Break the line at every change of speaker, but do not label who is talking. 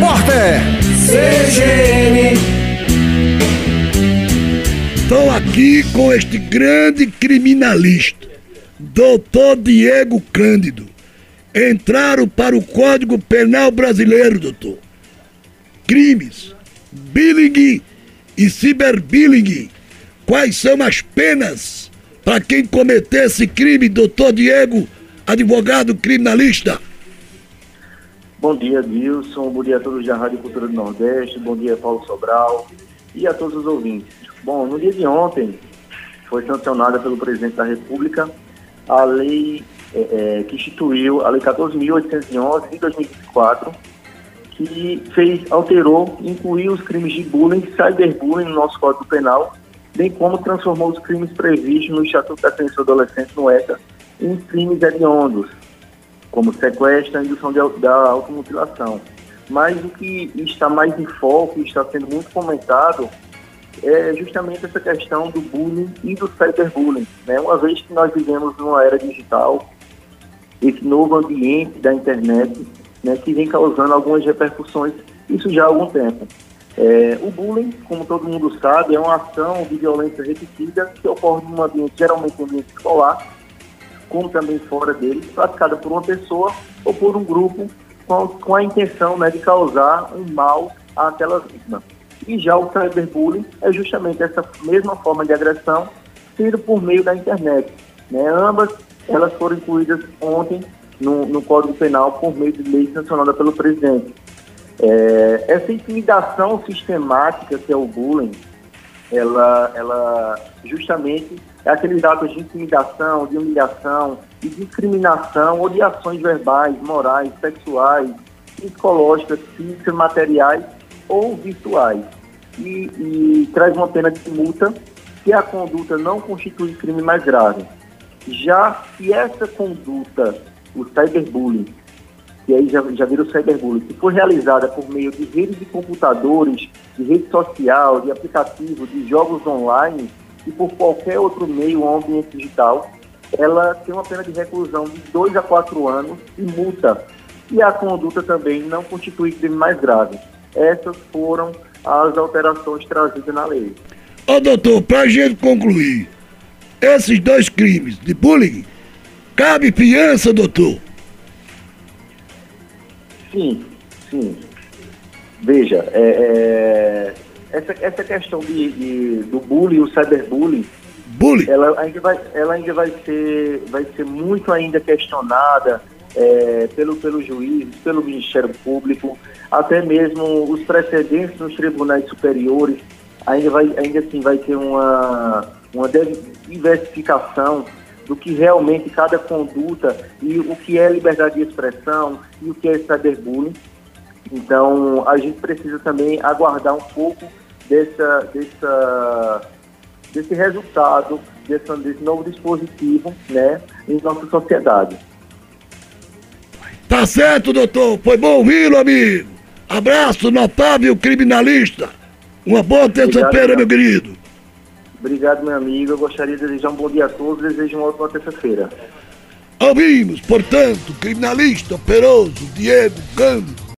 repórter CGN.
Estou aqui com este grande criminalista, doutor Diego Cândido. Entraram para o Código Penal Brasileiro, doutor. Crimes, billing e ciberbilling. Quais são as penas para quem cometer esse crime, doutor Diego, advogado criminalista?
Bom dia, Wilson. Bom dia a todos da Rádio Cultura do Nordeste. Bom dia, Paulo Sobral. E a todos os ouvintes. Bom, no dia de ontem foi sancionada pelo presidente da República a lei é, que instituiu a Lei 14.811 de 2004, que fez, alterou, incluiu os crimes de bullying, cyberbullying no nosso Código Penal, bem como transformou os crimes previstos no Estatuto da Criança e Adolescente, no ECA, em crimes hediondos como sequestro e indução de, da automutilação. Mas o que está mais em foco e está sendo muito comentado é justamente essa questão do bullying e do cyberbullying. Né? Uma vez que nós vivemos numa era digital, esse novo ambiente da internet, né, que vem causando algumas repercussões, isso já há algum tempo. É, o bullying, como todo mundo sabe, é uma ação de violência repetida que ocorre num ambiente, geralmente um ambiente escolar, como também fora dele, praticada por uma pessoa ou por um grupo com, com a intenção né, de causar um mal àquela vítima. E já o cyberbullying é justamente essa mesma forma de agressão, sendo por meio da internet. Né? Ambas elas foram incluídas ontem no, no Código Penal por meio de lei sancionada pelo presidente. É, essa intimidação sistemática que é o bullying, ela, ela justamente é aqueles atos de intimidação, de humilhação, de discriminação ou de ações verbais, morais, sexuais, psicológicas, físicas, materiais ou virtuais. E, e traz uma pena de multa se a conduta não constitui crime mais grave. Já se essa conduta, o cyberbullying, que aí já, já o cyberbullying, que for realizada por meio de redes de computadores, de rede social, de aplicativo, de jogos online, e por qualquer outro meio ou ambiente digital, ela tem uma pena de reclusão de 2 a 4 anos e multa. E a conduta também não constitui crime mais grave. Essas foram as alterações trazidas na lei.
Ô doutor, para a gente concluir, esses dois crimes de bullying, cabe fiança, doutor?
Sim, sim. Veja, é, é essa, essa questão de, de, do bullying, o cyberbullying,
bullying.
Ela, ainda vai, ela ainda vai ser, vai ser muito ainda questionada é, pelo, pelo juiz, pelo Ministério Público, até mesmo os precedentes nos tribunais superiores, ainda, vai, ainda assim vai ter uma, uma diversificação do que realmente cada conduta e o que é liberdade de expressão e o que é cyberbullying. Então, a gente precisa também aguardar um pouco dessa, dessa, desse resultado, desse, desse novo dispositivo né, em nossa sociedade.
Tá certo, doutor. Foi bom ouvi-lo, amigo. Abraço, notável criminalista. Uma boa terça-feira, meu querido.
Obrigado, meu amigo. Eu gostaria de desejar um bom dia a todos. Desejo uma ótima terça-feira.
Ouvimos, portanto, criminalista operoso Diego Cândido